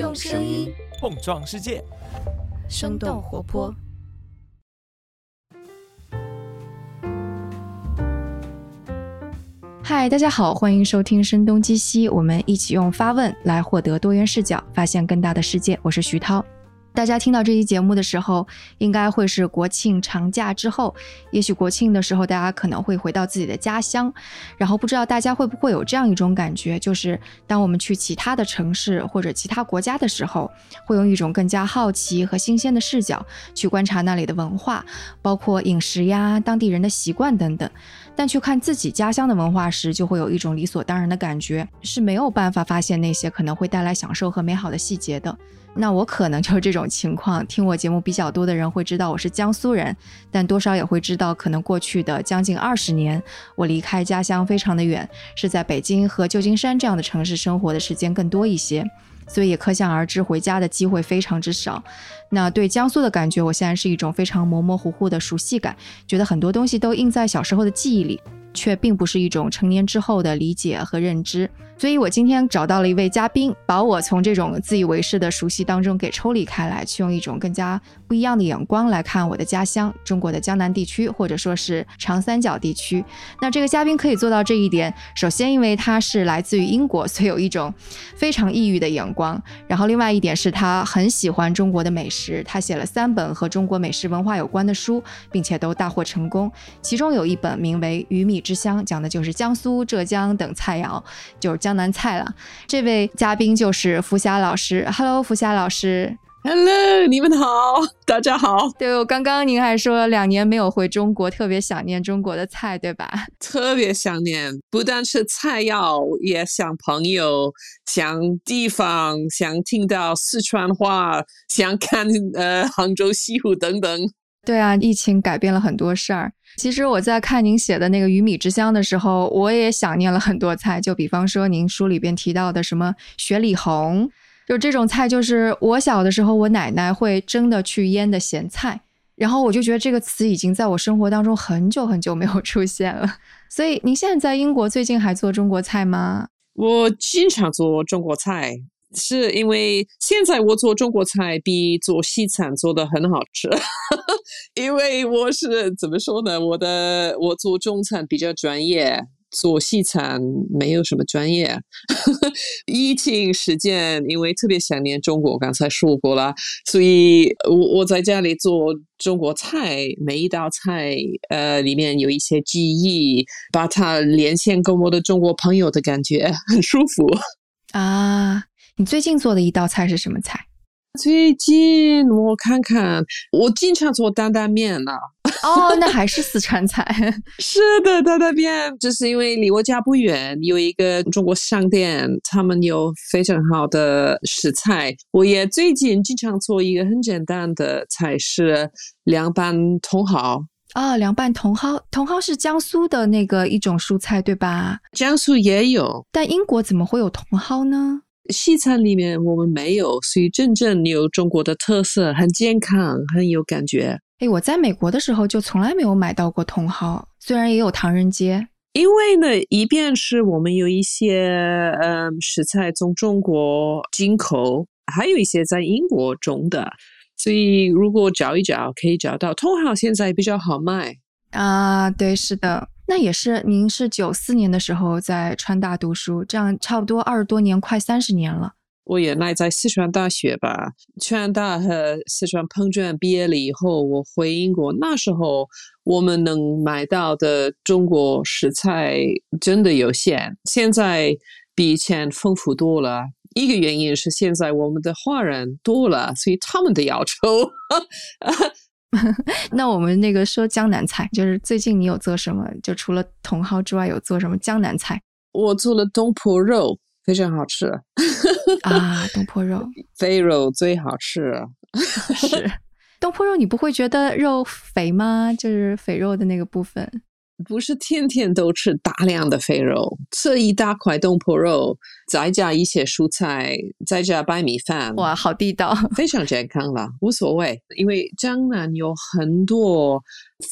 用声音碰撞世界，生动活泼。嗨，大家好，欢迎收听《声东击西》，我们一起用发问来获得多元视角，发现更大的世界。我是徐涛。大家听到这期节目的时候，应该会是国庆长假之后。也许国庆的时候，大家可能会回到自己的家乡。然后不知道大家会不会有这样一种感觉，就是当我们去其他的城市或者其他国家的时候，会用一种更加好奇和新鲜的视角去观察那里的文化，包括饮食呀、当地人的习惯等等。但去看自己家乡的文化时，就会有一种理所当然的感觉，是没有办法发现那些可能会带来享受和美好的细节的。那我可能就是这种情况。听我节目比较多的人会知道我是江苏人，但多少也会知道，可能过去的将近二十年，我离开家乡非常的远，是在北京和旧金山这样的城市生活的时间更多一些，所以也可想而知，回家的机会非常之少。那对江苏的感觉，我现在是一种非常模模糊糊的熟悉感，觉得很多东西都印在小时候的记忆里。却并不是一种成年之后的理解和认知，所以我今天找到了一位嘉宾，把我从这种自以为是的熟悉当中给抽离开来，去用一种更加不一样的眼光来看我的家乡——中国的江南地区，或者说是长三角地区。那这个嘉宾可以做到这一点，首先因为他是来自于英国，所以有一种非常异域的眼光；然后另外一点是他很喜欢中国的美食，他写了三本和中国美食文化有关的书，并且都大获成功，其中有一本名为《鱼米》。之乡讲的就是江苏、浙江等菜肴，就是江南菜了。这位嘉宾就是福霞老师，Hello，福霞老师，Hello，你们好，大家好。对，我刚刚您还说两年没有回中国，特别想念中国的菜，对吧？特别想念，不但是菜肴，也想朋友，想地方，想听到四川话，想看呃杭州西湖等等。对啊，疫情改变了很多事儿。其实我在看您写的那个《鱼米之乡》的时候，我也想念了很多菜。就比方说您书里边提到的什么雪里红，就这种菜，就是我小的时候我奶奶会蒸的去腌的咸菜。然后我就觉得这个词已经在我生活当中很久很久没有出现了。所以您现在在英国，最近还做中国菜吗？我经常做中国菜。是因为现在我做中国菜比做西餐做的很好吃，因为我是怎么说呢？我的我做中餐比较专业，做西餐没有什么专业。疫情时间，因为特别想念中国，刚才说过了，所以我我在家里做中国菜，每一道菜呃里面有一些记忆，把它连线跟我的中国朋友的感觉很舒服啊。你最近做的一道菜是什么菜？最近我看看，我经常做担担面呢。哦，那 还是四川菜。是的，担担面，就是因为离我家不远有一个中国商店，他们有非常好的食材。我也最近经常做一个很简单的菜，是凉拌茼蒿。啊，凉拌茼蒿，茼蒿是江苏的那个一种蔬菜，对吧？江苏也有，但英国怎么会有茼蒿呢？西餐里面我们没有，所以真正有中国的特色，很健康，很有感觉。哎，我在美国的时候就从来没有买到过茼蒿，虽然也有唐人街。因为呢，一边是我们有一些嗯食材从中国进口，还有一些在英国种的，所以如果找一找，可以找到。茼蒿现在比较好卖啊，对，是的。那也是，您是九四年的时候在川大读书，这样差不多二十多年，快三十年了。我也来在四川大学吧，川大和四川烹饪毕业了以后，我回英国。那时候我们能买到的中国食材真的有限，现在比以前丰富多了。一个原因是现在我们的华人多了，所以他们的要求。那我们那个说江南菜，就是最近你有做什么？就除了茼蒿之外，有做什么江南菜？我做了东坡肉，非常好吃啊！东坡肉，肥肉最好吃。是 东坡肉，你不会觉得肉肥吗？就是肥肉的那个部分。不是天天都吃大量的肥肉，吃一大块东坡肉，再加一些蔬菜，再加白米饭，哇，好地道，非常健康了，无所谓。因为江南有很多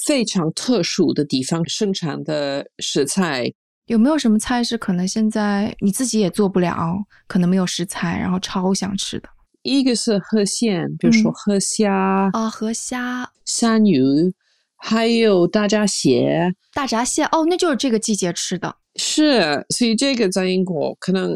非常特殊的地方生产的食材，有没有什么菜是可能现在你自己也做不了，可能没有食材，然后超想吃的？一个是河鲜，比如说嗯河虾、啊，河虾、山鱼，还有大闸蟹。大闸蟹，哦，那就是这个季节吃的。是，所以这个在英国可能，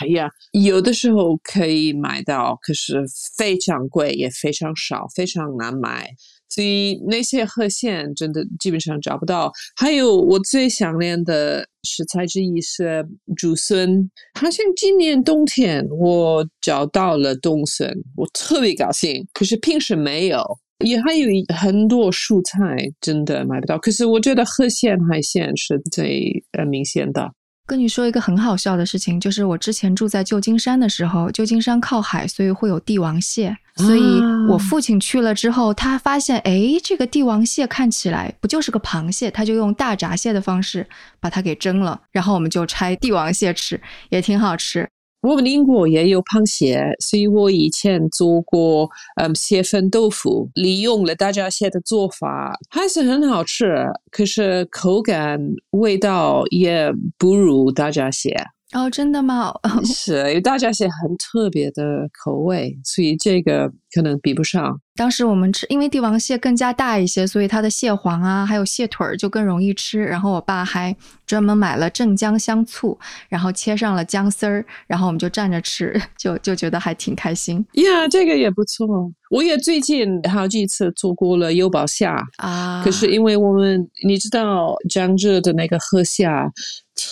哎呀，有的时候可以买到，可是非常贵，也非常少，非常难买。所以那些河鲜真的基本上找不到。还有我最想念的食材之一是竹笋，好像今年冬天我找到了冬笋，我特别高兴。可是平时没有。也还有一很多蔬菜真的买不到，可是我觉得河鲜海鲜是最呃明显的。跟你说一个很好笑的事情，就是我之前住在旧金山的时候，旧金山靠海，所以会有帝王蟹。所以我父亲去了之后，他发现，哎，这个帝王蟹看起来不就是个螃蟹，他就用大闸蟹的方式把它给蒸了，然后我们就拆帝王蟹吃，也挺好吃。我们英国也有螃蟹，所以我以前做过嗯蟹粉豆腐，利用了大闸蟹的做法，还是很好吃，可是口感味道也不如大闸蟹。哦，真的吗？是，因为大闸蟹很特别的口味，所以这个可能比不上。当时我们吃，因为帝王蟹更加大一些，所以它的蟹黄啊，还有蟹腿儿就更容易吃。然后我爸还专门买了镇江香醋，然后切上了姜丝儿，然后我们就蘸着吃，就就觉得还挺开心呀这个也不错。我也最近好几次做过了优宝虾，啊。可是因为我们你知道江浙的那个河虾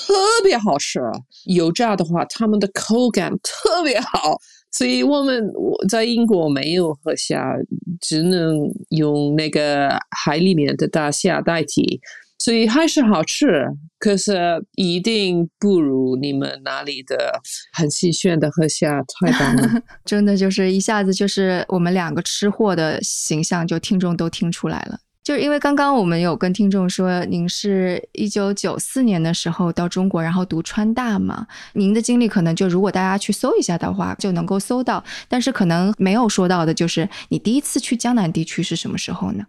特别好吃，油炸的话，它们的口感特别好。所以我们我在英国没有河虾，只能用那个海里面的大虾代替，所以还是好吃，可是一定不如你们那里的很新鲜的河虾，太棒了。真的就是一下子就是我们两个吃货的形象，就听众都听出来了。就是因为刚刚我们有跟听众说，您是一九九四年的时候到中国，然后读川大嘛，您的经历可能就如果大家去搜一下的话，就能够搜到。但是可能没有说到的就是你第一次去江南地区是什么时候呢？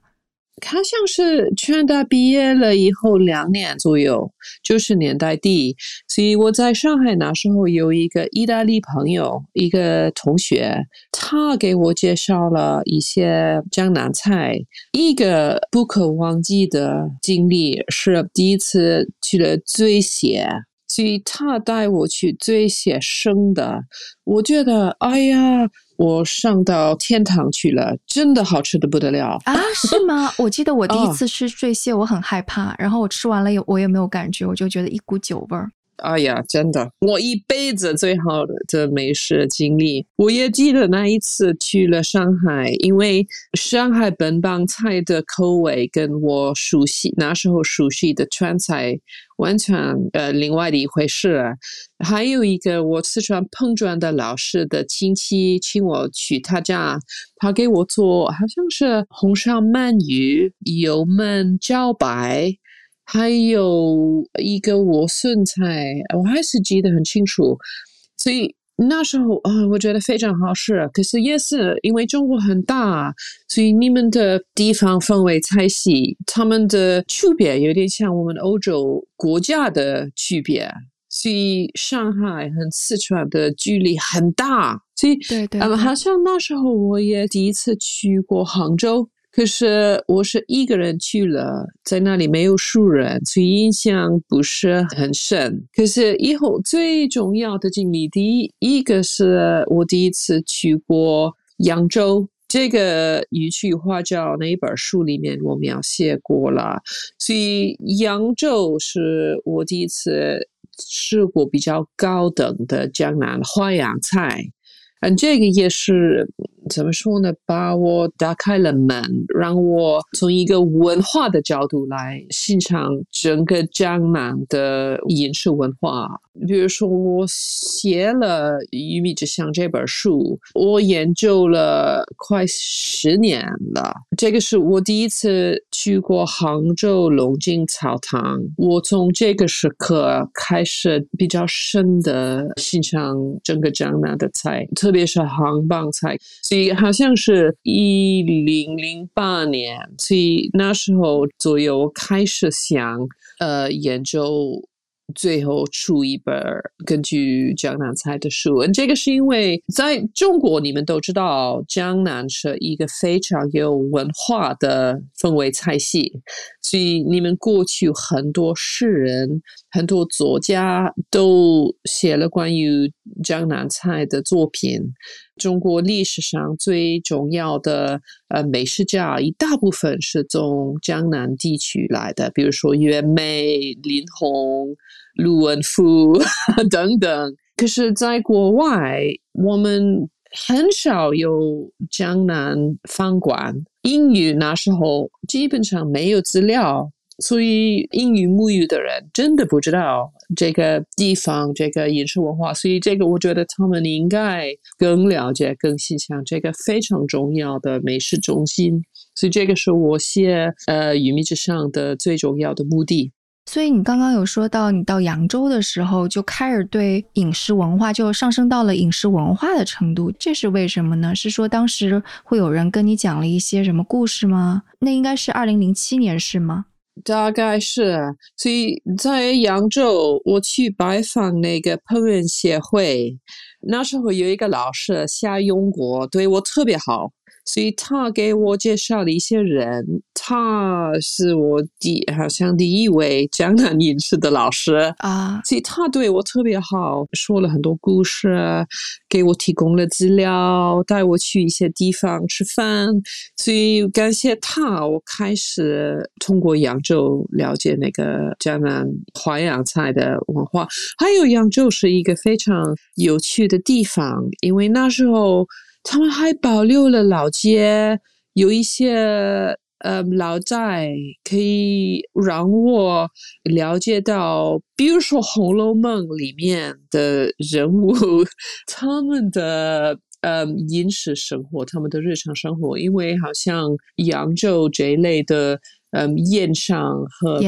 他像是川大毕业了以后两年左右，九十年代底，所以我在上海那时候有一个意大利朋友，一个同学，他给我介绍了一些江南菜。一个不可忘记的经历是第一次去了醉蟹，所以他带我去醉蟹生的，我觉得哎呀。我上到天堂去了，真的好吃的不得了啊！是吗？我记得我第一哦次吃醉蟹，我很害怕，然后我吃完了也我也没有感觉，我就觉得一股酒味儿。哎呀，真的，我一辈子最好的美食经历。我也记得那一次去了上海，因为上海本帮菜的口味跟我熟悉那时候熟悉的川菜完全呃另外的一回事。还有一个我四川碰撞的老师的亲戚请我去他家，他给我做好像是红烧鳗鱼、油焖茭白。还有一个莴笋菜，我还是记得很清楚，所以那时候啊、我觉得非常好吃。可是也是因为中国很大，所以你们的地方氛围菜系，他们的区别有点像我们欧洲国家的区别。所以上海和四川的距离很大，所以对对嗯，好像那时候我也第一次去过杭州。可是我是一个人去了，在那里没有熟人，所以印象不是很深。可是以后最重要的经历，第一个是我第一次去过扬州，这个一句话叫那一本书里面我描写过了，所以扬州是我第一次吃过比较高等的江南花样菜。嗯，这个也是怎么说呢？把我打开了门，让我从一个文化的角度来欣赏整个江南的饮食文化。比如说，我写了《鱼米之乡》这本书，我研究了快十年了。这个是我第一次去过杭州龙井草堂，我从这个时刻开始比较深的欣赏整个江南的菜，特别是杭帮菜。所以好像是一零零八年，所以那时候左右开始想呃研究。最后出一本根据江南菜的书。这个是因为在中国，你们都知道江南是一个非常有文化的氛围菜系，所以你们过去很多诗人、很多作家都写了关于江南菜的作品。中国历史上最重要的呃美食家，一大部分是从江南地区来的，比如说袁枚、林红、陆文夫 等等。可是，在国外，我们很少有江南饭馆。英语那时候基本上没有资料。所以，英语母语的人真的不知道这个地方这个饮食文化，所以这个我觉得他们应该更了解、更欣赏这个非常重要的美食中心。所以，这个是我写呃《鱼米之上》的最重要的目的。所以，你刚刚有说到，你到扬州的时候就开始对饮食文化就上升到了饮食文化的程度，这是为什么呢？是说当时会有人跟你讲了一些什么故事吗？那应该是二零零七年，是吗？大概是，所以在扬州，我去拜访那个烹饪协会，那时候有一个老师夏永国，对我特别好。所以他给我介绍了一些人，他是我第好像第一位江南饮食的老师啊，所以他对我特别好，说了很多故事，给我提供了资料，带我去一些地方吃饭。所以感谢他，我开始通过扬州了解那个江南淮扬菜的文化。还有扬州是一个非常有趣的地方，因为那时候。他们还保留了老街，有一些呃老在，可以让我了解到，比如说《红楼梦》里面的人物，他们的呃饮食生活，他们的日常生活，因为好像扬州这一类的。嗯，宴上和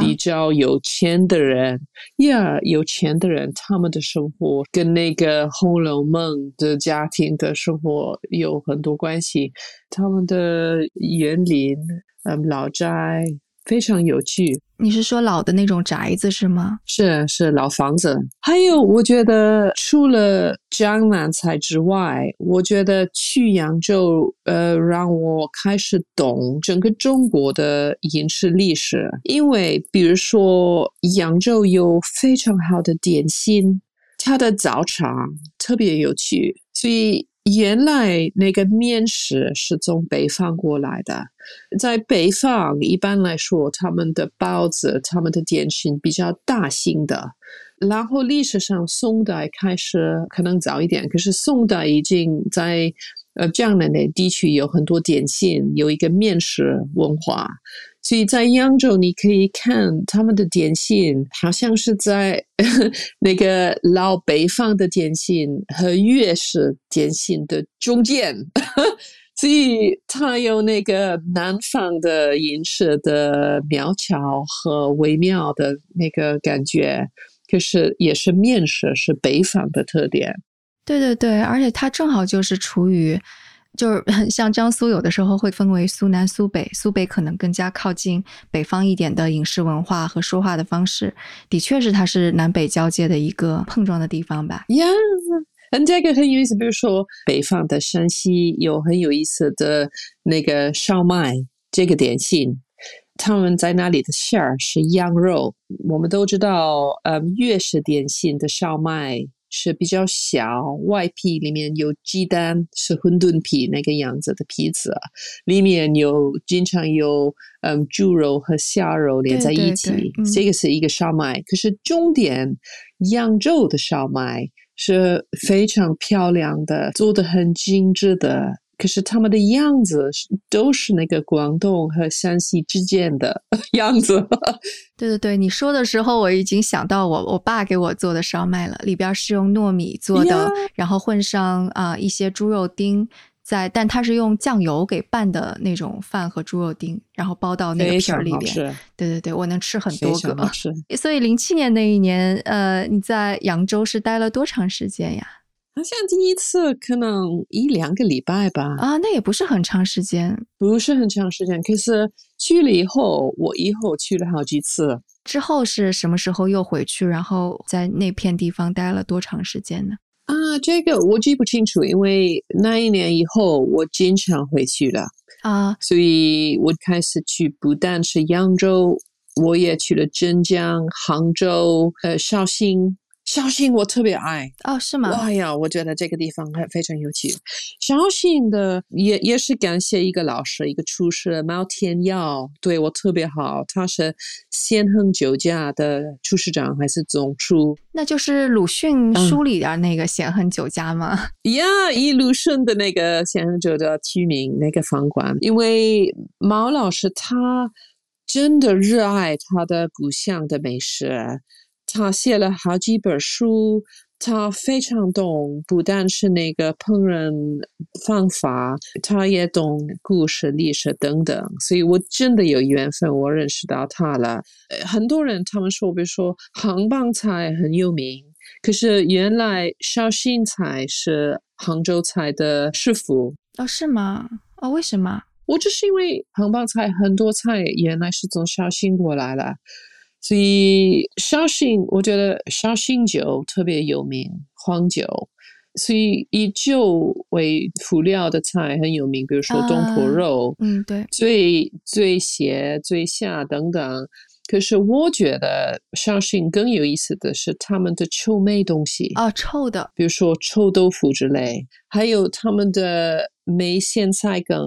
比较有钱的人，呀，有钱的人，他们的生活跟那个《红楼梦》的家庭的生活有很多关系。他们的园林，嗯，老宅。非常有趣，你是说老的那种宅子是吗？是是老房子。还有，我觉得除了江南菜之外，我觉得去扬州，呃，让我开始懂整个中国的饮食历史。因为比如说，扬州有非常好的点心，它的早茶特别有趣，所以。原来那个面食是从北方过来的，在北方一般来说，他们的包子、他们的点心比较大型的。然后历史上宋代开始可能早一点，可是宋代已经在呃江南的地区有很多点心，有一个面食文化。所以在扬州，你可以看他们的点心，好像是在 那个老北方的点心和粤式点心的中间，所以它有那个南方的饮食的苗条和微妙的那个感觉，就是也是面食是北方的特点。对对对，而且它正好就是处于。就是 像江苏，有的时候会分为苏南、苏北，苏北可能更加靠近北方一点的饮食文化和说话的方式，的确是它是南北交界的一个碰撞的地方吧。呀，嗯，这个很有意思。比如说，北方的山西有很有意思的那个烧麦这个点心，他们在那里的馅儿是羊肉。我们都知道，嗯，粤式点心的烧麦。是比较小，外皮里面有鸡蛋，是馄饨皮那个样子的皮子，里面有经常有嗯猪肉和虾肉连在一起，这个是一个烧麦。可是重点，扬州的烧麦是非常漂亮的，做的很精致的。可是他们的样子都是那个广东和山西之间的 样子。对对对，你说的时候我已经想到我我爸给我做的烧麦了，里边是用糯米做的，然后混上啊一些猪肉丁，在但它是用酱油给拌的那种饭和猪肉丁，然后包到那个皮儿里边。对对对，我能吃很多个。所以零七年那一年，呃，你在扬州是待了多长时间呀？好像第一次可能一两个礼拜吧，啊，那也不是很长时间。不是很长时间。可是去了以后，我以后去了好几次。之后是什么时候又回去？然后在那片地方待了多长时间呢？啊，这个我记不清楚，因为那一年以后我经常回去了啊，所以我开始去，不但是扬州，我也去了镇江、杭州、呃绍兴。绍兴我特别爱哦，是吗？哎呀，我觉得这个地方还非常有趣。绍兴的也也是感谢一个老师，一个厨师毛天耀，对我特别好。他是先亨酒家的厨师长还是总厨？那就是鲁迅书里的那个显亨酒家吗？呀，以鲁迅的那个显亨酒的取名那个饭馆，因为毛老师他真的热爱他的故乡的美食。他写了好几本书，他非常懂，不但是那个烹饪方法，他也懂故事、历史等等。所以我真的有缘分，我认识到他了。很多人他们说，比如说杭帮菜很有名，可是原来绍兴菜是杭州菜的师傅哦？是吗？哦，为什么？我就是因为杭帮菜很多菜原来是从绍兴过来了。所以绍兴，我觉得绍兴酒特别有名，黄酒。所以以酒为辅料的菜很有名，比如说东坡肉，嗯，对，醉醉蟹、醉虾等等。可是我觉得绍兴更有意思的是他们的臭美东西啊，臭的，比如说臭豆腐之类，还有他们的梅咸菜梗，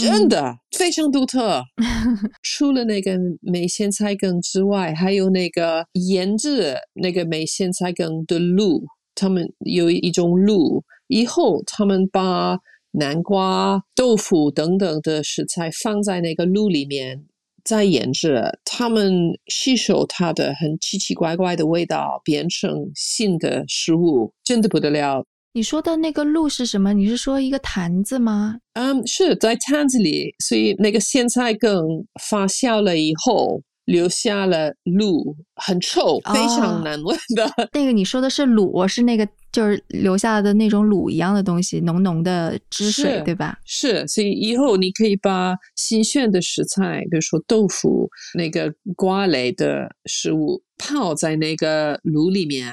真的非常独特。除了那个梅咸菜梗之外，还有那个腌制那个梅咸菜梗的卤，他们有一种卤，以后他们把南瓜、豆腐等等的食材放在那个卤里面。在腌制，他们吸收它的很奇奇怪怪的味道，变成新的食物，真的不得了。你说的那个路是什么？你是说一个坛子吗？嗯，是在坛子里，所以那个咸菜梗发酵了以后。留下了卤，很臭，非常难闻的。那个你说的是卤，是那个就是留下的那种卤一样的东西，浓浓的汁水，对吧？是，所以以后你可以把新鲜的食材，比如说豆腐、那个瓜类的食物，泡在那个卤里面，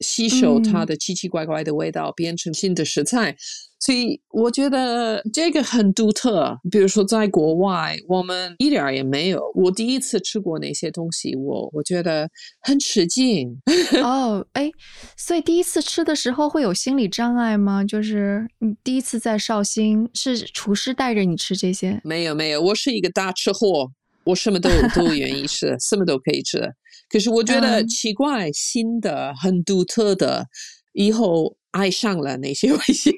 吸收它的奇奇怪怪的味道，变成新的食材。所以我觉得这个很独特。比如说，在国外，我们一点儿也没有。我第一次吃过那些东西，我我觉得很吃惊。哦，哎，所以第一次吃的时候会有心理障碍吗？就是你第一次在绍兴，是厨师带着你吃这些？没有，没有，我是一个大吃货，我什么都都愿意吃，什么都可以吃。可是我觉得奇怪，新的、很独特的，以后爱上了那些 味型。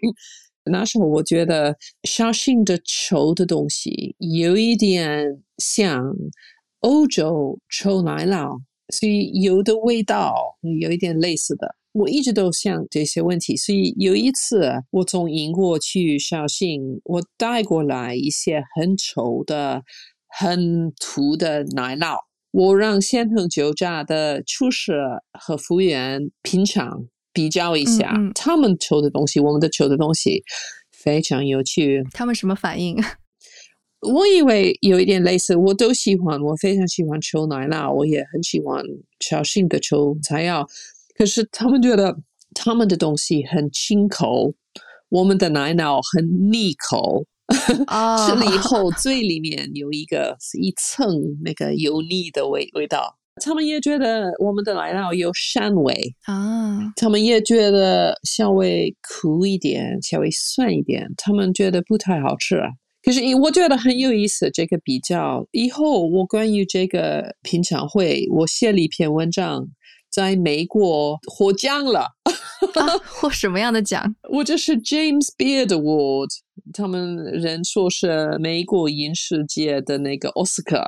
那时候我觉得绍兴的稠的东西有一点像欧洲臭奶酪，所以有的味道有一点类似的。我一直都想这些问题，所以有一次我从英国去绍兴，我带过来一些很稠的、很土的奶酪，我让先亨酒家的厨师和服务员品尝。比较一下，他们抽的东西，我们的抽的东西非常有趣。他们什么反应？我以为有一点类似，我都喜欢，我非常喜欢抽奶酪，我也很喜欢小心的抽材料。可是他们觉得他们的东西很清口，我们的奶酪很腻口，吃了以后嘴里面有一个一层那个油腻的味味道。他们也觉得我们的奶酪有膻味啊，他们也觉得稍微苦一点，稍微酸一点，他们觉得不太好吃。可是，我觉得很有意思，这个比较。以后我关于这个品尝会，我写了一篇文章，在美国获奖了。获什么样的奖？我这是 James Beard Award。他们人说是美国影视界的那个奥斯卡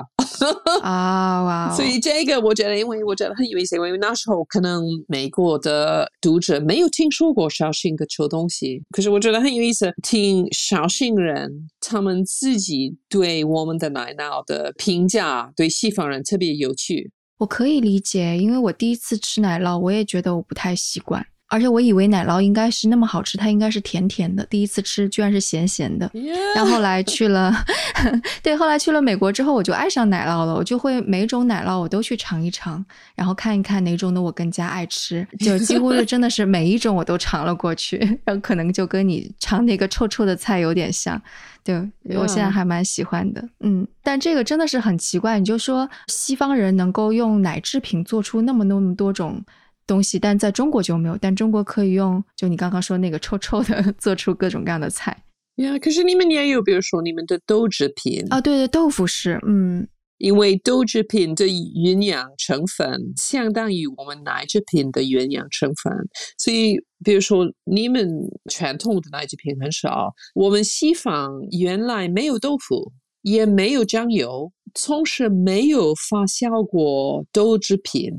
啊哇！所以这个我觉得，因为我觉得很有意思，因为那时候可能美国的读者没有听说过绍兴个臭东西，可是我觉得很有意思，听绍兴人他们自己对我们的奶酪的评价，对西方人特别有趣。我可以理解，因为我第一次吃奶酪，我也觉得我不太习惯。而且我以为奶酪应该是那么好吃，它应该是甜甜的。第一次吃居然是咸咸的。然后后来去了，对，后来去了美国之后，我就爱上奶酪了。我就会每种奶酪我都去尝一尝，然后看一看哪种的我更加爱吃，就几乎是真的是每一种我都尝了过去。然后可能就跟你尝那个臭臭的菜有点像。对，我现在还蛮喜欢的。嗯，但这个真的是很奇怪。你就说西方人能够用奶制品做出那么那么多种。东西，但在中国就没有。但中国可以用，就你刚刚说那个臭臭的，做出各种各样的菜。呀，可是你们也有，比如说你们的豆制品啊，对对，豆腐是，嗯，因为豆制品的营养成分相当于我们奶制品的营养成分，所以比如说你们传统的奶制品很少，我们西方原来没有豆腐，也没有酱油，从是没有发酵过豆制品。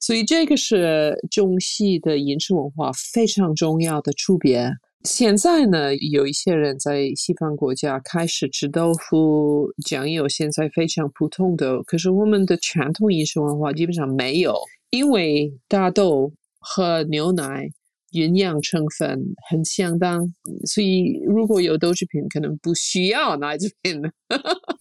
所以这个是中西的饮食文化非常重要的区别。现在呢，有一些人在西方国家开始吃豆腐、酱油，现在非常普通的。可是我们的传统饮食文化基本上没有，因为大豆和牛奶。营养成分很相当，所以如果有豆制品，可能不需要奶制品。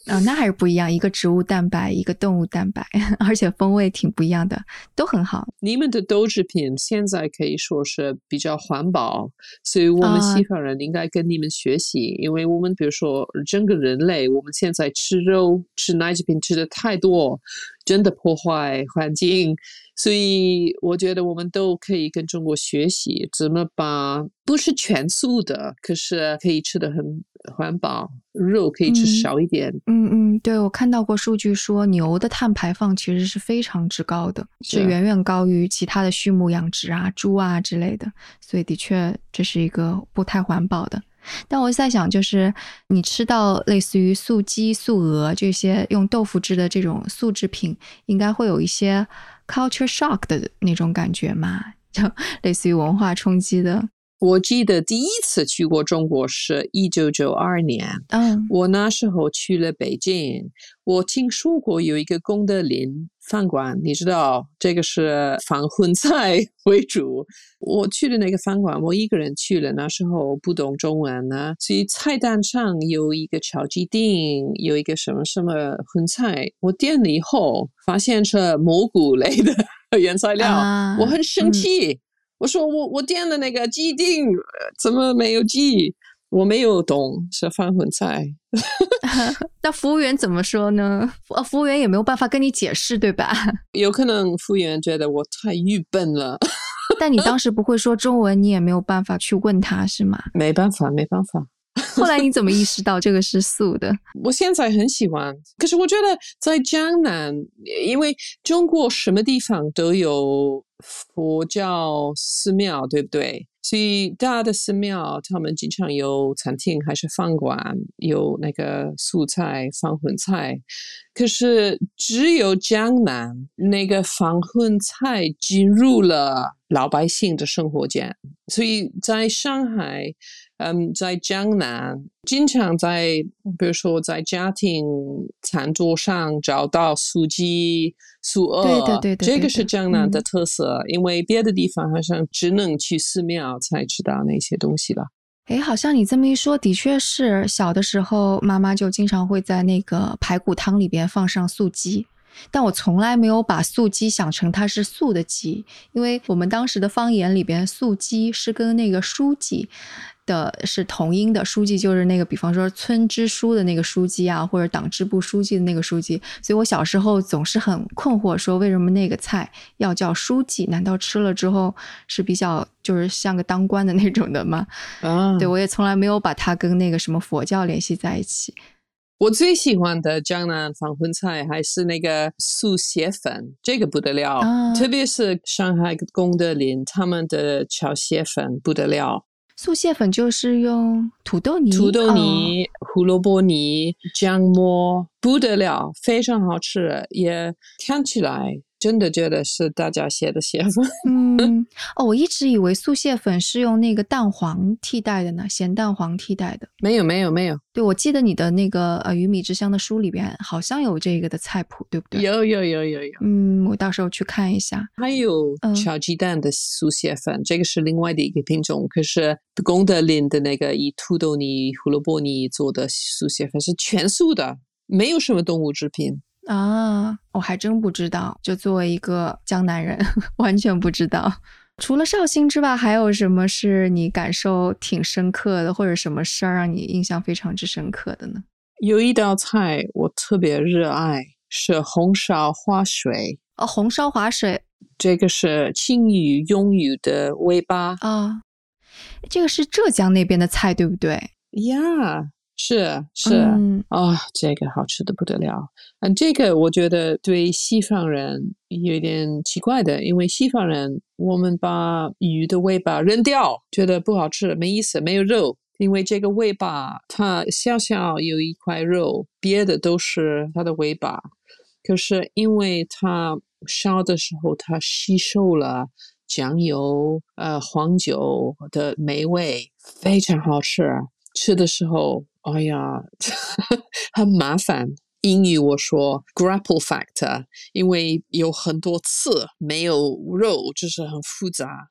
啊，那还是不一样，一个植物蛋白，一个动物蛋白，而且风味挺不一样的，都很好。你们的豆制品现在可以说是比较环保，所以我们西方人应该跟你们学习，因为我们比如说整个人类，我们现在吃肉、吃奶制品吃的太多。真的破坏环境，所以我觉得我们都可以跟中国学习，怎么把不是全素的，可是可以吃的很环保，肉可以吃少一点。嗯嗯，对我看到过数据说，牛的碳排放其实是非常之高的，是远远高于其他的畜牧养殖啊、猪啊之类的，所以的确这是一个不太环保的。但我在想，就是你吃到类似于素鸡、素鹅这些用豆腐制的这种素制品，应该会有一些 culture shock 的那种感觉嘛？就 类似于文化冲击的。我记得第一次去过中国是一九九二年，嗯，我那时候去了北京，我听说过有一个功德林。饭馆，你知道这个是仿荤菜 为主。我去的那个饭馆，我一个人去了，那时候不懂中文呢，所以菜单上有一个炒鸡丁，有一个什么什么荤菜。我点了以后，发现是蘑菇类的 原材料，我很生气。我说我我点的那个鸡丁怎么没有鸡？我没有懂是翻混菜，那服务员怎么说呢？呃，服务员也没有办法跟你解释，对吧？有可能服务员觉得我太愚笨了。但你当时不会说中文，你也没有办法去问他是吗？没办法，没办法。后来你怎么意识到这个是素的？我现在很喜欢，可是我觉得在江南，因为中国什么地方都有佛教寺庙，对不对？所以大的寺庙，他们经常有餐厅还是饭馆，有那个素菜、放荤菜。可是只有江南那个放荤菜进入了老百姓的生活间，所以在上海。嗯，在江南，经常在，比如说在家庭餐桌上找到素鸡、素鹅，对对对对，这个是江南的特色。因为别的地方好像只能去寺庙才知道那些东西了。哎，好像你这么一说，的确是小的时候妈妈就经常会在那个排骨汤里边放上素鸡，但我从来没有把素鸡想成它是素的鸡，因为我们当时的方言里边素鸡是跟那个书记。的是同音的书记，就是那个，比方说村支书的那个书记啊，或者党支部书记的那个书记。所以我小时候总是很困惑，说为什么那个菜要叫书记？难道吃了之后是比较就是像个当官的那种的吗？啊，对我也从来没有把它跟那个什么佛教联系在一起。我最喜欢的江南防荤菜还是那个素蟹粉，这个不得了，特别是上海功德林他们的炒蟹粉不得了。素蟹粉就是用土豆泥、土豆泥、胡萝卜泥、姜末，不得了，非常好吃，也看起来真的觉得是大家写的蟹粉。嗯，哦，我一直以为素蟹粉是用那个蛋黄替代的呢，咸蛋黄替代的。没有，没有，没有。对，我记得你的那个呃《鱼米之乡》的书里边好像有这个的菜谱，对不对？有，有，有，有，有。嗯，我到时候去看一下。还有炒鸡蛋的素蟹粉，这个是另外的一个品种。可是功德林的那个以土豆泥、胡萝卜泥做的素蟹粉是全素的，没有什么动物制品。啊，我还真不知道。就作为一个江南人，完全不知道。除了绍兴之外，还有什么是你感受挺深刻的，或者什么事儿让你印象非常之深刻的呢？有一道菜我特别热爱，是红烧花水。哦，红烧花水，这个是青鱼、鳙鱼的尾巴啊。这个是浙江那边的菜，对不对？呀。是是啊，这个好吃的不得了。嗯，这个我觉得对西方人有点奇怪的，因为西方人我们把鱼的尾巴扔掉，觉得不好吃，没意思，没有肉。因为这个尾巴它小小有一块肉，别的都是它的尾巴。可是因为它烧的时候，它吸收了酱油、呃黄酒的美味，非常好吃。吃的时候。哎呀，很麻烦。英语我说 grapple factor，因为有很多刺，没有肉，就是很复杂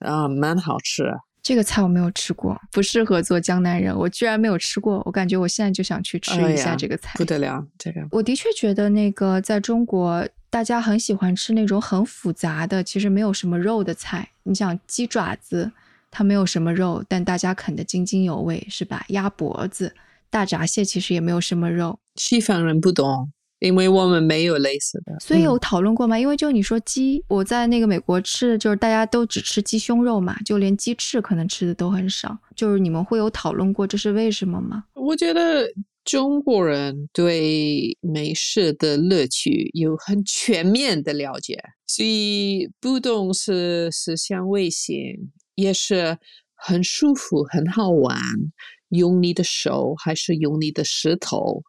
啊，蛮好吃。这个菜我没有吃过，不适合做江南人。我居然没有吃过，我感觉我现在就想去吃一下这个菜，不得了。这个我的确觉得，那个在中国，大家很喜欢吃那种很复杂的，其实没有什么肉的菜。你想鸡爪子。它没有什么肉，但大家啃得津津有味，是吧？鸭脖子、大闸蟹其实也没有什么肉。西方人不懂，因为我们没有类似的。所以有讨论过吗？因为就你说鸡，我在那个美国吃的就是大家都只吃鸡胸肉嘛，就连鸡翅可能吃的都很少。就是你们会有讨论过这是为什么吗？我觉得中国人对美食的乐趣有很全面的了解，所以不懂是是香味性。也是很舒服，很好玩。用你的手还是用你的舌头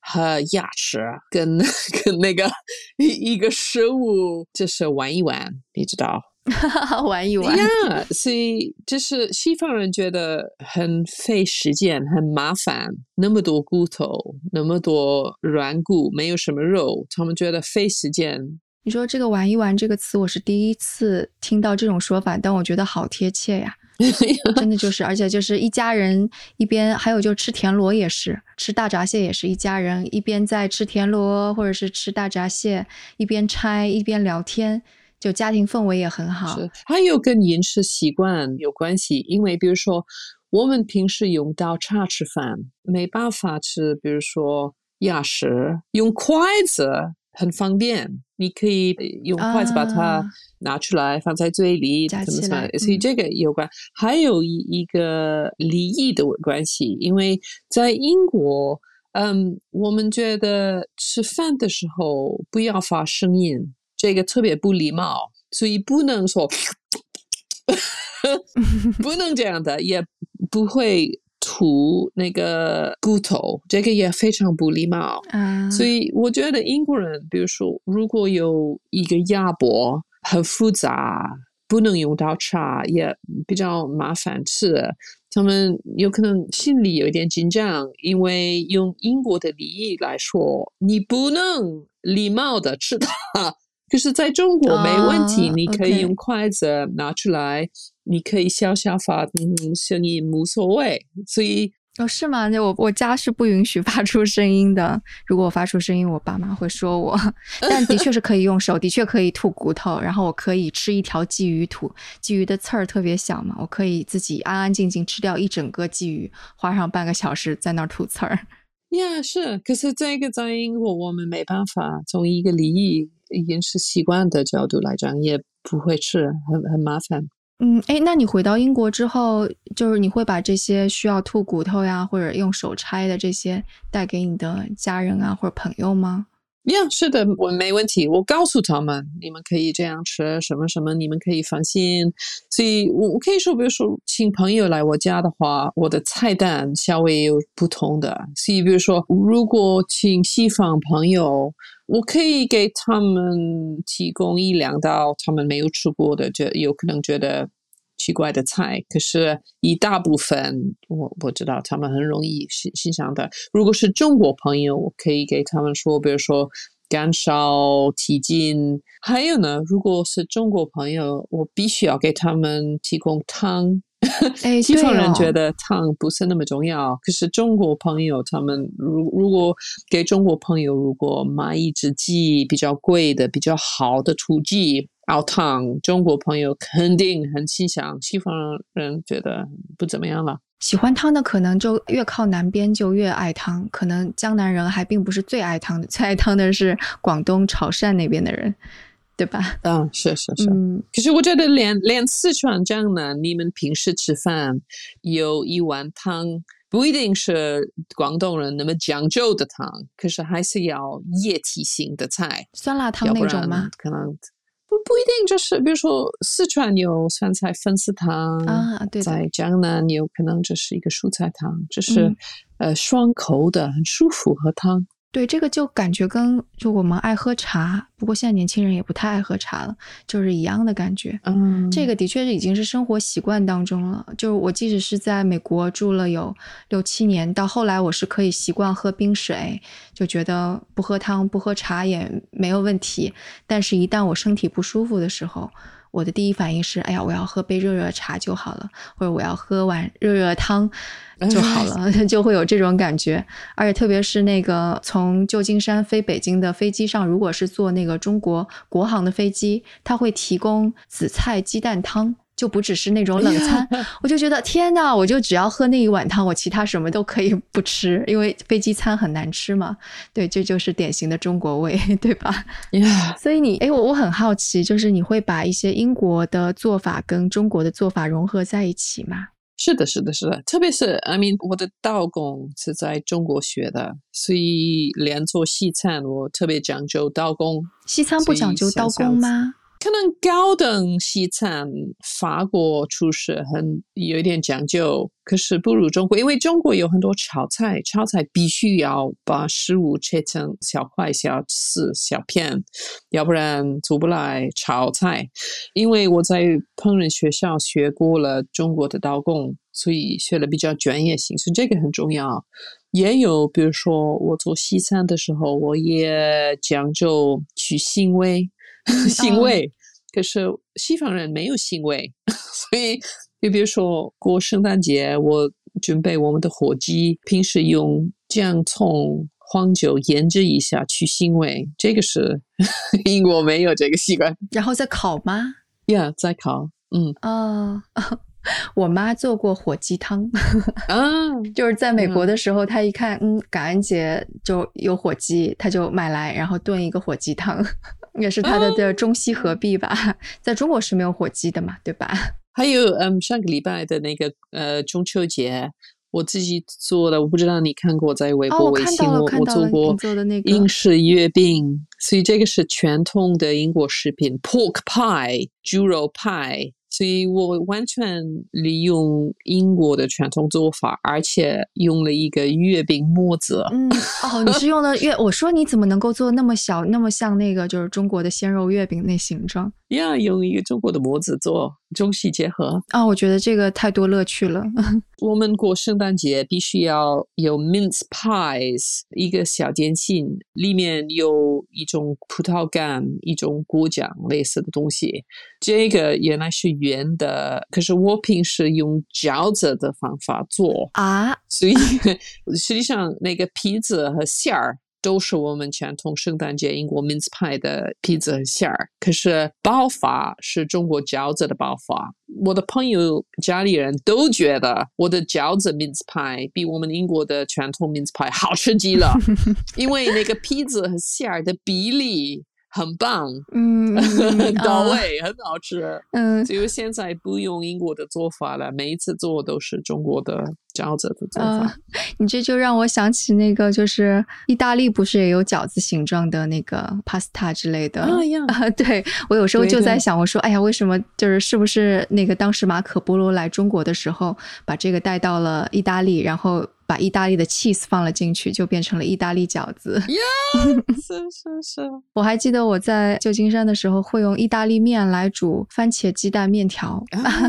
和牙齿，跟 跟那个一一个食物，就是玩一玩，你知道？玩一玩。呀，所以就是西方人觉得很费时间，很麻烦，那么多骨头，那么多软骨，没有什么肉，他们觉得费时间。你说这个“玩一玩”这个词，我是第一次听到这种说法，但我觉得好贴切呀，真的就是，而且就是一家人一边，还有就吃田螺也是，吃大闸蟹也是一家人一边在吃田螺或者是吃大闸蟹，一边拆一边聊天，就家庭氛围也很好。是，还有跟饮食习惯有关系，因为比如说我们平时用刀叉吃饭，没办法吃，比如说鸭食，用筷子。很方便，你可以用筷子把它拿出来放在嘴里，怎么怎么，所以这个有关。还有一一个礼仪的关系，因为在英国，嗯，我们觉得吃饭的时候不要发声音，这个特别不礼貌，所以不能说，不能这样的，也不会。吐那个骨头，这个也非常不礼貌啊。所以我觉得英国人，比如说，如果有一个鸭脖很复杂，不能用刀叉，也比较麻烦吃，他们有可能心里有一点紧张，因为用英国的礼仪来说，你不能礼貌的吃它。可是在中国没问题，你可以用筷子拿出来。你可以笑笑发声音无所谓，所以哦是吗？那我我家是不允许发出声音的。如果我发出声音，我爸妈会说我。但的确是可以用手，的确可以吐骨头，然后我可以吃一条鲫鱼吐。鲫鱼的刺儿特别小嘛，我可以自己安安静静吃掉一整个鲫鱼，花上半个小时在那儿吐刺儿。呀，是。可是这个在英国我们没办法，从一个礼仪饮食习惯的角度来讲，也不会吃，很很麻烦。嗯，哎，那你回到英国之后，就是你会把这些需要吐骨头呀，或者用手拆的这些带给你的家人啊，或者朋友吗？呀，是的，我没问题。我告诉他们，你们可以这样吃，什么什么，你们可以放心。所以，我我可以说，比如说，请朋友来我家的话，我的菜单稍微有不同的。所以，比如说，如果请西方朋友。我可以给他们提供一两道他们没有吃过的，就有可能觉得奇怪的菜。可是，一大部分我我知道他们很容易欣欣赏的。如果是中国朋友，我可以给他们说，比如说干烧蹄筋。还有呢，如果是中国朋友，我必须要给他们提供汤。哎，西方人觉得汤不是那么重要，可是中国朋友他们如如果给中国朋友如果买一只鸡比较贵的、比较好的土鸡熬汤，中国朋友肯定很欣赏，西方人觉得不怎么样了。喜欢汤的可能就越靠南边就越爱汤，可能江南人还并不是最爱汤的，最爱汤的是广东潮汕那边的人，对吧？嗯，是是是。嗯，可是我觉得连连四川江南，你们平时吃饭有一碗汤，不一定是广东人那么讲究的汤，可是还是要液体型的菜。酸辣汤那种吗？可能不不一定，就是比如说四川有酸菜粉丝汤啊对的在江南有可能这是一个蔬菜汤，就是、嗯呃双口的，很舒服喝汤。对，这个就感觉跟就我们爱喝茶，不过现在年轻人也不太爱喝茶了，就是一样的感觉。嗯，这个的确是已经是生活习惯当中了。就是我即使是在美国住了有六七年，到后来我是可以习惯喝冰水，就觉得不喝汤不喝茶也没有问题。但是，一旦我身体不舒服的时候，我的第一反应是，哎呀，我要喝杯热热茶就好了，或者我要喝碗热热汤就好了，就会有这种感觉。而且特别是那个从旧金山飞北京的飞机上，如果是坐那个中国国航的飞机，它会提供紫菜鸡蛋汤。就不只是那种冷餐，我就觉得天呐，我就只要喝那一碗汤，我其他什么都可以不吃，因为飞机餐很难吃嘛。对，这就是典型的中国味，对吧？呀，所以你，哎，我我很好奇，就是你会把一些英国的做法跟中国的做法融合在一起吗？是的，是的，是的，特别是 I mean，我的刀工是在中国学的，所以连做西餐我特别讲究刀工。西餐不讲究刀工吗？可能高等西餐法国厨师很有一点讲究，可是不如中国，因为中国有很多炒菜，炒菜必须要把食物切成小块、小丝、小片，要不然做不来炒菜。因为我在烹饪学校学过了中国的刀工，所以学了比较专业性，所以这个很重要。也有，比如说我做西餐的时候，我也讲究去腥味。腥味，可是西方人没有腥味，所以就比如说过圣诞节，我准备我们的火鸡，平时用姜、葱、黄酒腌制一下去腥味，这个是 英国没有这个习惯。然后再烤吗？呀，再烤，嗯啊、我妈做过火鸡汤，啊，就是在美国的时候，她一看，嗯，感恩节就有火鸡，她就买来，然后炖一个火鸡汤，也是它的的中西合璧吧。在中国是没有火鸡的嘛，对吧？还有嗯，上个礼拜的那个呃中秋节。我自己做的，我不知道你看过在微哦，博、微信，我看到过你做的那个英式月饼，所以这个是传统的英国食品，pork pie 猪肉派，所以我完全利用英国的传统做法，而且用了一个月饼模子。嗯，哦，你是用的月，我说你怎么能够做那么小，那么像那个就是中国的鲜肉月饼那形状？呀，用一个中国的模子做中西结合。啊、我觉得这个太多乐趣了。我们过圣诞节必须要有 mince pies，一个小点心，里面有一种葡萄干，一种果酱类似的东西。这个原来是圆的，可是我平时用饺子的方法做，啊，所以 实际上那个皮子和馅儿。都是我们传统圣诞节英国 mince pie 的披子和馅儿，可是包法是中国饺子的包法。我的朋友家里人都觉得我的饺子 mince pie 比我们英国的传统 mince pie 好吃极了，因为那个披子和馅儿的比例很棒，嗯，很到啊位，很好吃。嗯，所以现在不用英国的做法了，每一次做都是中国的饺子的做法。啊，你这就让我想起那个，就是意大利不是也有饺子形状的那个 pasta 之类的啊呀啊？对我有时候就在想，我说，哎呀，为什么就是是不是那个当时马可波罗来中国的时候，把这个带到了意大利，然后。把意大利的 cheese 放了进去，就变成了意大利饺子。呀，是是是。我还记得我在旧金山的时候，会用意大利面来煮番茄鸡蛋面条。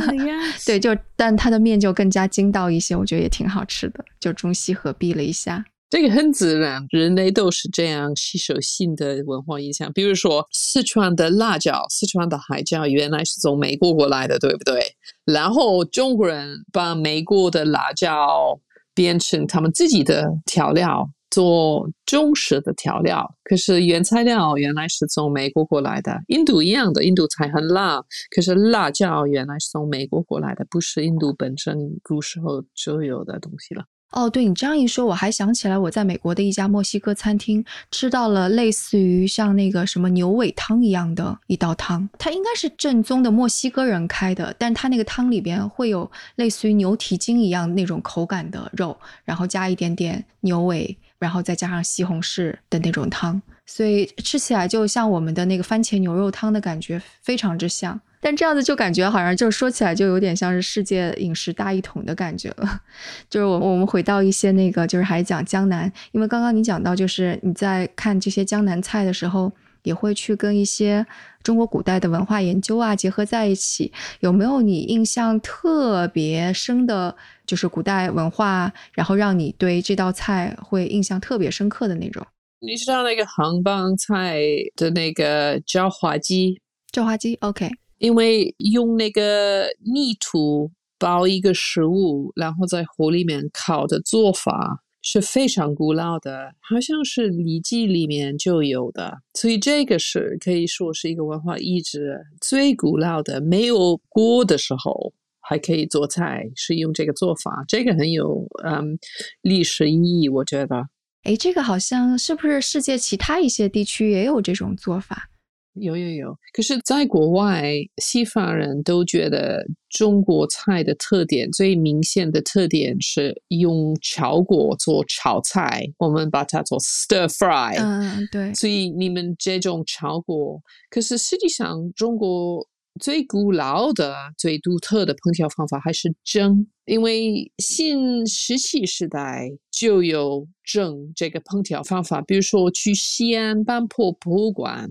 对，就但它的面就更加筋道一些，我觉得也挺好吃的，就中西合璧了一下。这个很自然，人类都是这样吸收新的文化影响。比如说，四川的辣椒、四川的海椒原来是从美国过来的，对不对？然后中国人把美国的辣椒变成他们自己的调料，做中式的调料。可是原材料原来是从美国过来的。印度一样的，印度菜很辣，可是辣椒原来是从美国过来的，不是印度本身古时候就有的东西了。哦，对你这样一说，我还想起来我在美国的一家墨西哥餐厅吃到了类似于像那个什么牛尾汤一样的一道汤，它应该是正宗的墨西哥人开的，但它那个汤里边会有类似于牛蹄筋一样那种口感的肉，然后加一点点牛尾，然后再加上西红柿的那种汤，所以吃起来就像我们的那个番茄牛肉汤的感觉，非常之像。但这样子就感觉好像就说起来就有点像是世界饮食大一统的感觉了。就是我我们回到一些那个就是还讲江南，因为刚刚你讲到就是你在看这些江南菜的时候，也会去跟一些中国古代的文化研究啊结合在一起。有没有你印象特别深的，就是古代文化，然后让你对这道菜会印象特别深刻的那种？你知道那个杭帮菜的那个叫花鸡？叫花鸡，OK。因为用那个泥土包一个食物，然后在火里面烤的做法是非常古老的，好像是《礼记》里面就有的，所以这个是可以说是一个文化遗址最古老的。没有锅的时候还可以做菜，是用这个做法，这个很有嗯历史意义，我觉得。哎，这个好像是不是世界其他一些地区也有这种做法？有有有，可是，在国外，西方人都觉得中国菜的特点最明显的特点是用炒果做炒菜，我们把它做 stir fry。嗯，对。所以你们这种炒果，可是实际上中国最古老的、最独特的烹调方法还是蒸，因为新石器时代就有蒸这个烹调方法。比如说去西安半坡博物馆。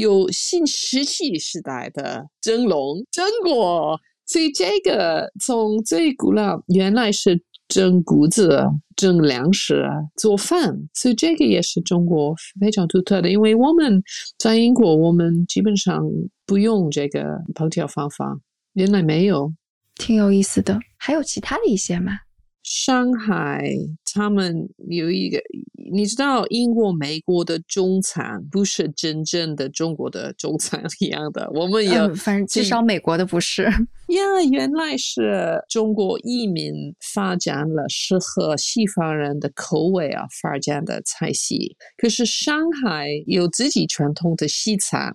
有新石器时代的蒸笼蒸锅，所以这个从最古老原来是蒸谷子、蒸粮食、做饭，所以这个也是中国非常独特的。因为我们在英国，我们基本上不用这个烹调方法，原来没有，挺有意思的。还有其他的一些吗？上海，他们有一个，你知道，英国、美国的中餐不是真正的中国的中餐一样的。我们有，反正至少美国的不是。呀，原来是中国移民发展了适合西方人的口味啊，发展的菜系。可是上海有自己传统的西餐，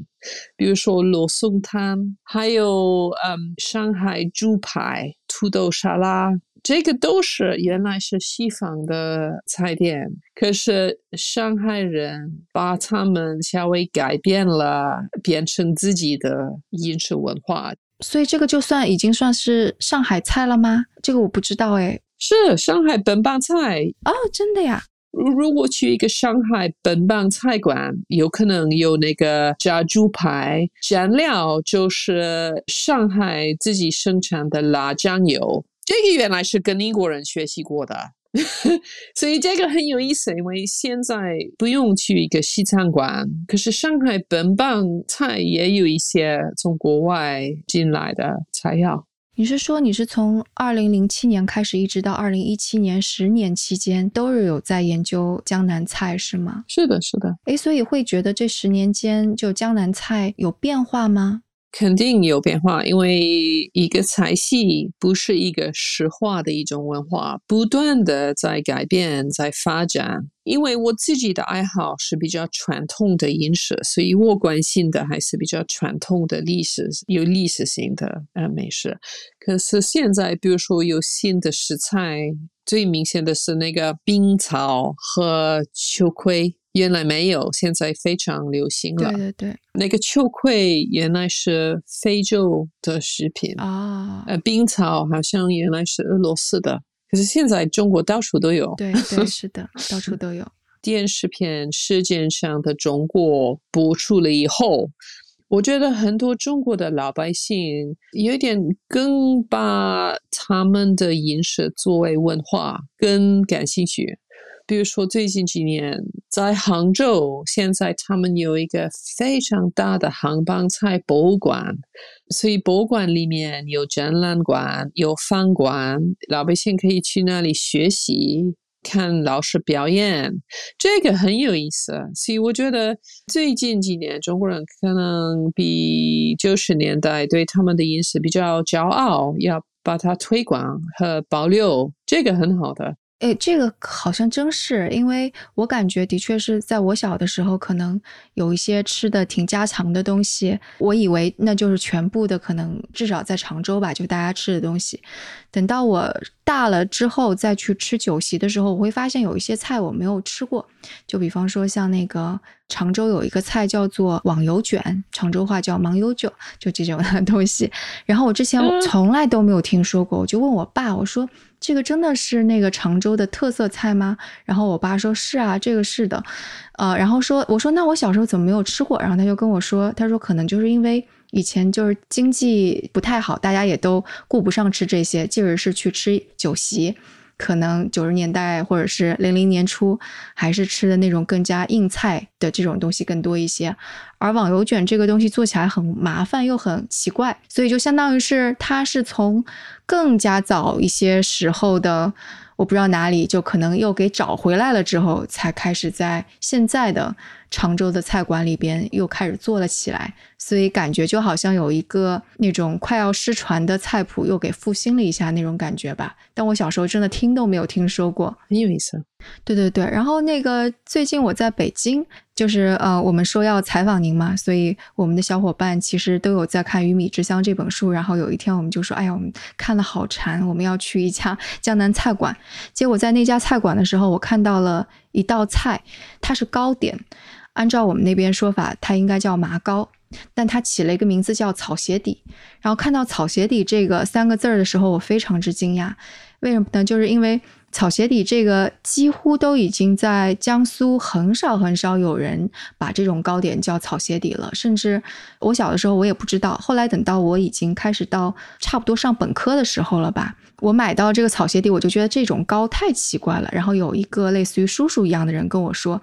比如说罗宋汤，还有嗯，上海猪排、土豆沙拉。这个都是原来是西方的菜店，可是上海人把他们稍微改变了，变成自己的饮食文化。所以这个就算已经算是上海菜了吗？这个我不知道哎。是上海本帮菜哦，真的呀。如果去一个上海本帮菜馆，有可能有那个炸猪排，蘸料就是上海自己生产的辣酱油。这个原来是跟英国人学习过的，所以这个很有意思。因为现在不用去一个西餐馆，可是上海本帮菜也有一些从国外进来的材料。你是说你是从二零零七年开始，一直到二零一七年十年期间，都是有在研究江南菜是吗？是的，是的。诶，所以会觉得这十年间就江南菜有变化吗？肯定有变化，因为一个菜系不是一个石化的一种文化，不断的在改变、在发展。因为我自己的爱好是比较传统的饮食，所以我关心的还是比较传统的历史、有历史性的呃美食。可是现在，比如说有新的食材，最明显的是那个冰草和秋葵。原来没有，现在非常流行了。对对对，那个秋葵原来是非洲的食品啊，呃，冰草好像原来是俄罗斯的，可是现在中国到处都有，对对，是的，到处都有。电视片《世界上的中国》播出了以后，我觉得很多中国的老百姓有点更把他们的饮食作为文化更感兴趣。比如说，最近几年在杭州，现在他们有一个非常大的杭帮菜博物馆，所以博物馆里面有展览馆、有饭馆，老百姓可以去那里学习、看老师表演，这个很有意思。所以我觉得最近几年中国人可能比九十年代对他们的饮食比较骄傲，要把它推广和保留，这个很好的。哎，这个好像真是，因为我感觉的确是在我小的时候，可能有一些吃的挺家常的东西，我以为那就是全部的，可能至少在常州吧，就大家吃的东西。等到我大了之后再去吃酒席的时候，我会发现有一些菜我没有吃过，就比方说像那个常州有一个菜叫做网油卷，常州话叫盲油卷，就这种东西。然后我之前从来都没有听说过，我就问我爸，我说。这个真的是那个常州的特色菜吗？然后我爸说是啊，这个是的，呃，然后说我说那我小时候怎么没有吃过？然后他就跟我说，他说可能就是因为以前就是经济不太好，大家也都顾不上吃这些，即使是去吃酒席。可能九十年代或者是零零年初，还是吃的那种更加硬菜的这种东西更多一些。而网油卷这个东西做起来很麻烦又很奇怪，所以就相当于是它是从更加早一些时候的，我不知道哪里就可能又给找回来了之后，才开始在现在的。常州的菜馆里边又开始做了起来，所以感觉就好像有一个那种快要失传的菜谱又给复兴了一下那种感觉吧。但我小时候真的听都没有听说过，很有意思。对对对，然后那个最近我在北京，就是呃，我们说要采访您嘛，所以我们的小伙伴其实都有在看《鱼米之乡》这本书。然后有一天我们就说，哎呀，我们看了好馋，我们要去一家江南菜馆。结果在那家菜馆的时候，我看到了一道菜，它是糕点。按照我们那边说法，它应该叫麻糕，但它起了一个名字叫草鞋底。然后看到草鞋底这个三个字儿的时候，我非常之惊讶。为什么呢？就是因为草鞋底这个几乎都已经在江苏很少很少有人把这种糕点叫草鞋底了。甚至我小的时候我也不知道，后来等到我已经开始到差不多上本科的时候了吧，我买到这个草鞋底，我就觉得这种糕太奇怪了。然后有一个类似于叔叔一样的人跟我说。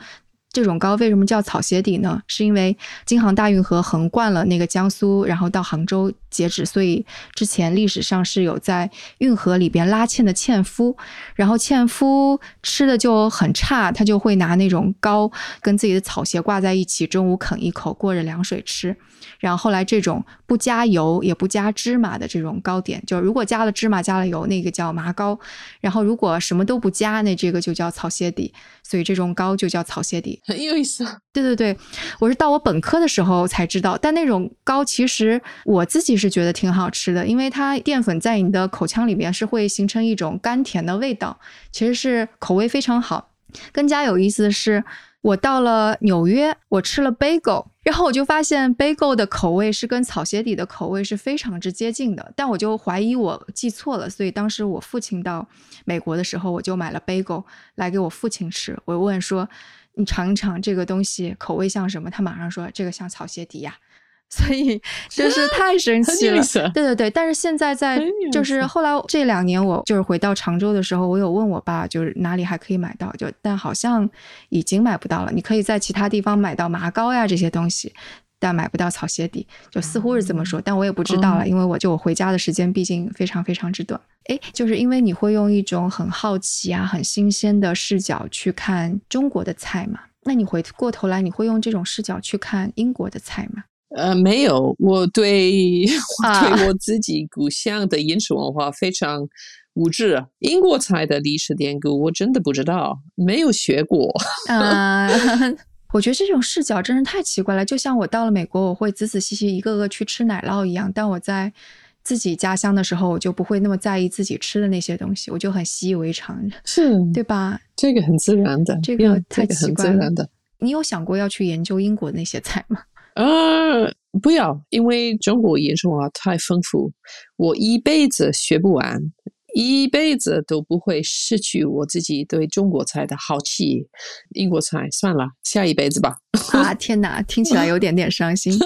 这种糕为什么叫草鞋底呢？是因为京杭大运河横贯了那个江苏，然后到杭州截止，所以之前历史上是有在运河里边拉纤的纤夫，然后纤夫吃的就很差，他就会拿那种糕跟自己的草鞋挂在一起，中午啃一口，过着凉水吃。然后后来这种不加油也不加芝麻的这种糕点，就如果加了芝麻加了油，那个叫麻糕；然后如果什么都不加，那这个就叫草鞋底。所以这种糕就叫草鞋底，很有意思。对对对，我是到我本科的时候才知道，但那种糕其实我自己是觉得挺好吃的，因为它淀粉在你的口腔里边是会形成一种甘甜的味道，其实是口味非常好。更加有意思的是。我到了纽约，我吃了 bagel，然后我就发现 bagel 的口味是跟草鞋底的口味是非常之接近的，但我就怀疑我记错了，所以当时我父亲到美国的时候，我就买了 bagel 来给我父亲吃。我问说：“你尝一尝这个东西口味像什么？”他马上说：“这个像草鞋底呀。”所以 就是太神奇了，对对对。但是现在在就是后来这两年，我就是回到常州的时候，我有问我爸，就是哪里还可以买到，就但好像已经买不到了。你可以在其他地方买到麻糕呀这些东西，但买不到草鞋底，就似乎是这么说，但我也不知道了，因为我就我回家的时间毕竟非常非常之短。哎，就是因为你会用一种很好奇啊、很新鲜的视角去看中国的菜嘛，那你回过头来，你会用这种视角去看英国的菜吗？呃，没有，我对 我对我自己故乡的饮食文化非常无知。英国菜的历史典故我真的不知道，没有学过。啊，我觉得这种视角真是太奇怪了。就像我到了美国，我会仔仔细细一个个去吃奶酪一样，但我在自己家乡的时候，我就不会那么在意自己吃的那些东西，我就很习以为常，是对吧？这个很自然的，这个太奇怪了。你有想过要去研究英国那些菜吗？呃，不要，因为中国饮食文化太丰富，我一辈子学不完。一辈子都不会失去我自己对中国菜的好奇。英国菜算了，下一辈子吧。啊，天哪，听起来有点点伤心。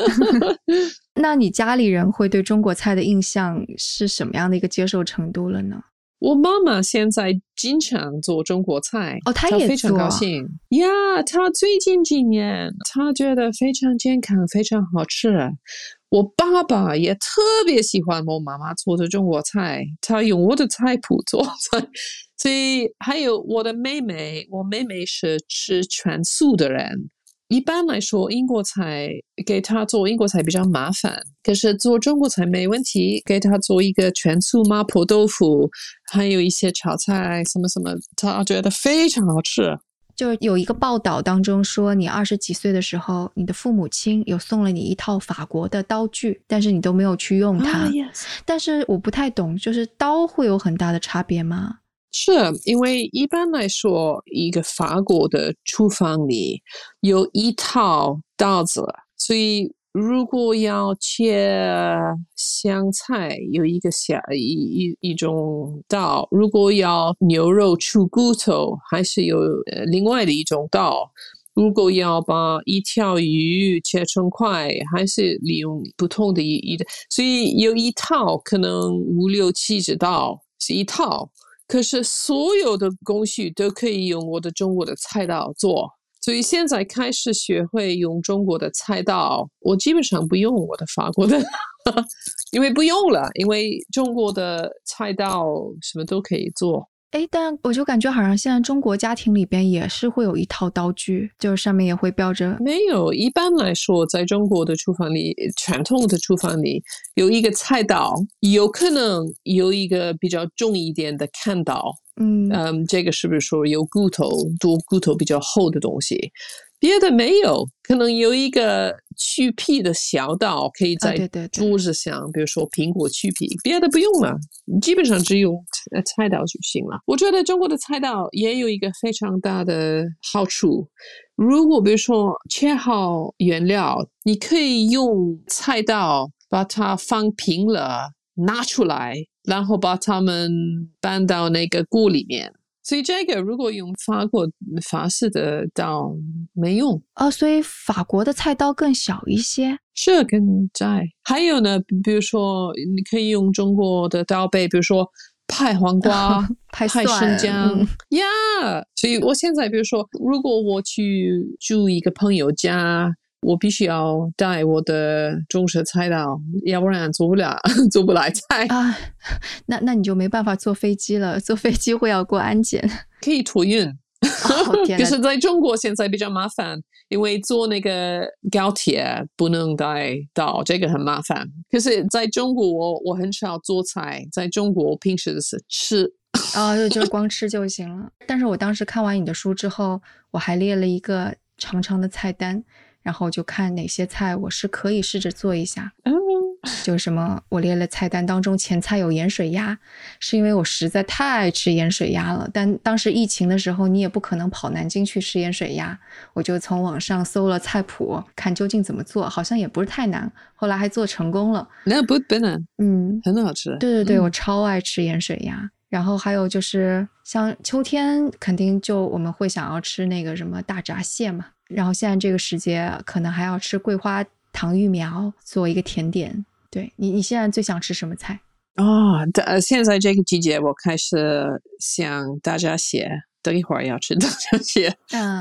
那你家里人会对中国菜的印象是什么样的一个接受程度了呢？我妈妈现在经常做中国菜哦，她也非常高兴呀。她最近几年，她觉得非常健康，非常好吃。我爸爸也特别喜欢我妈妈做的中国菜，他用我的菜谱做菜。所以还有我的妹妹，我妹妹是吃全素的人。一般来说，英国菜给他做英国菜比较麻烦，可是做中国菜没问题。给他做一个全素麻婆豆腐，还有一些炒菜什么什么，他觉得非常好吃。就是有一个报道当中说，你二十几岁的时候，你的父母亲有送了你一套法国的刀具，但是你都没有去用它。但是我不太懂，就是刀会有很大的差别吗？是因为一般来说，一个法国的厨房里有一套刀子，所以如果要切香菜，有一个小一一一种刀；如果要牛肉出骨头，还是有另外的一种刀；如果要把一条鱼切成块，还是利用不同的一一的，所以有一套可能五六七只刀是一套。可是所有的工序都可以用我的中国的菜刀做，所以现在开始学会用中国的菜刀，我基本上不用我的法国的，因为不用了，因为中国的菜刀什么都可以做。哎，但我就感觉好像现在中国家庭里边也是会有一套刀具，就是上面也会标着。没有，一般来说，在中国的厨房里，传统的厨房里有一个菜刀，有可能有一个比较重一点的砍刀。嗯嗯，这个是不是说有骨头多骨头比较厚的东西？别的没有，可能有一个去皮的小刀，可以在桌子上，比如说苹果去皮，别的不用了，基本上只用菜刀就行了。我觉得中国的菜刀也有一个非常大的好处，如果比如说切好原料，你可以用菜刀把它放平了，拿出来，然后把它们搬到那个锅里面。所以这个如果用法国法式的刀没用哦，所以法国的菜刀更小一些，是更窄。还有呢，比如说你可以用中国的刀背，比如说拍黄瓜、拍生姜呀。所以我现在比如说，如果我去住一个朋友家。我必须要带我的中式菜刀，要不然做不了，做不来菜啊。那那你就没办法坐飞机了，坐飞机会要过安检。可以托运，可是在中国现在比较麻烦，因为坐那个高铁不能带到，这个很麻烦。可是在中国，我我很少做菜，在中国平时是吃，啊，就就是光吃就行了。但是我当时看完你的书之后，我还列了一个长长的菜单。然后就看哪些菜我是可以试着做一下，就什么我列了菜单当中前菜有盐水鸭，是因为我实在太爱吃盐水鸭了。但当时疫情的时候，你也不可能跑南京去吃盐水鸭，我就从网上搜了菜谱，看究竟怎么做，好像也不是太难。后来还做成功了，那不不难，嗯，很好吃。对对对，我超爱吃盐水鸭。然后还有就是像秋天，肯定就我们会想要吃那个什么大闸蟹嘛。然后现在这个时节，可能还要吃桂花糖芋苗做一个甜点。对你，你现在最想吃什么菜？哦，呃，现在这个季节，我开始想大闸蟹。等一会儿要吃 大闸蟹，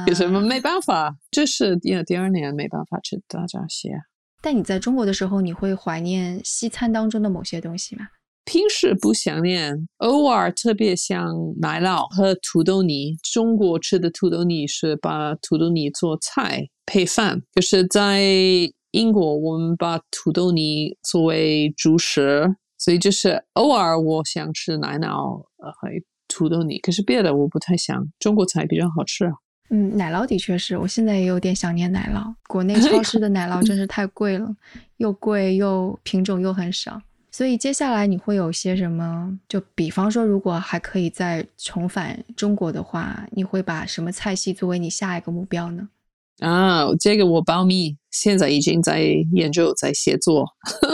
可是没办法，这是第第二年没办法吃大闸蟹。但你在中国的时候，你会怀念西餐当中的某些东西吗？平时不想念，偶尔特别想奶酪和土豆泥。中国吃的土豆泥是把土豆泥做菜配饭，可是在英国我们把土豆泥作为主食，所以就是偶尔我想吃奶酪和土豆泥，可是别的我不太想。中国菜比较好吃啊。嗯，奶酪的确是我现在也有点想念奶酪。国内超市的奶酪真是太贵了，又贵又品种又很少。所以接下来你会有些什么？就比方说，如果还可以再重返中国的话，你会把什么菜系作为你下一个目标呢？啊，这个我保密，现在已经在研究，在写作。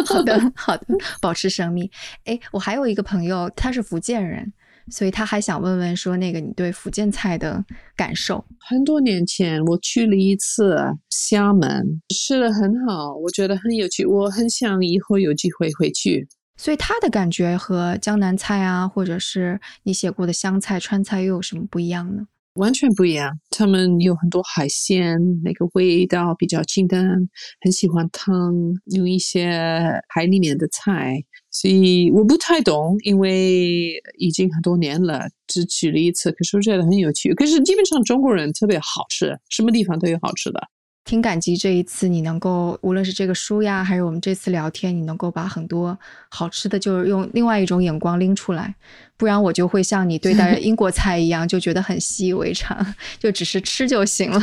好的，好的，保持神秘。哎，我还有一个朋友，他是福建人。所以他还想问问说，那个你对福建菜的感受？很多年前我去了一次厦门，吃的很好，我觉得很有趣，我很想以后有机会回去。所以他的感觉和江南菜啊，或者是你写过的湘菜、川菜又有什么不一样呢？完全不一样，他们有很多海鲜，那个味道比较清淡，很喜欢汤，用一些海里面的菜，所以我不太懂，因为已经很多年了，只去了一次，可是我觉得很有趣。可是基本上中国人特别好吃，什么地方都有好吃的。挺感激这一次你能够，无论是这个书呀，还是我们这次聊天，你能够把很多好吃的，就是用另外一种眼光拎出来，不然我就会像你对待 英国菜一样，就觉得很习以为常，就只是吃就行了。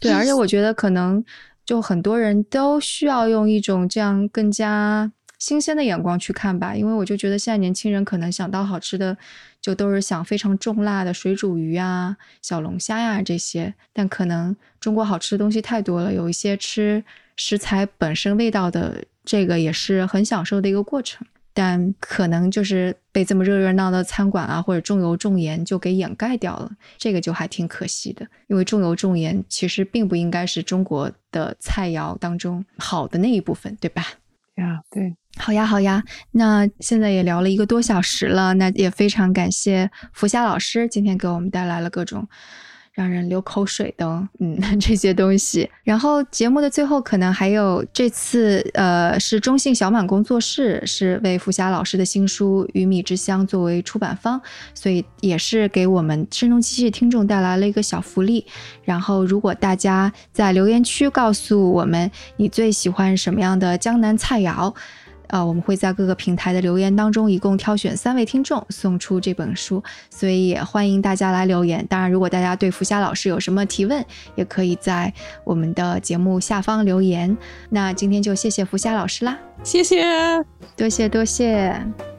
对，而且我觉得可能就很多人都需要用一种这样更加。新鲜的眼光去看吧，因为我就觉得现在年轻人可能想到好吃的，就都是想非常重辣的水煮鱼啊、小龙虾呀这些。但可能中国好吃的东西太多了，有一些吃食材本身味道的，这个也是很享受的一个过程。但可能就是被这么热热闹的餐馆啊，或者重油重盐就给掩盖掉了，这个就还挺可惜的。因为重油重盐其实并不应该是中国的菜肴当中好的那一部分，对吧？呀，对。好呀，好呀，那现在也聊了一个多小时了，那也非常感谢福霞老师今天给我们带来了各种。让人流口水的，嗯，这些东西。然后节目的最后，可能还有这次，呃，是中信小满工作室是为福霞老师的新书《鱼米之乡》作为出版方，所以也是给我们声东击西听众带来了一个小福利。然后，如果大家在留言区告诉我们你最喜欢什么样的江南菜肴。呃，我们会在各个平台的留言当中，一共挑选三位听众送出这本书，所以也欢迎大家来留言。当然，如果大家对福霞老师有什么提问，也可以在我们的节目下方留言。那今天就谢谢福霞老师啦，谢谢，多谢多谢。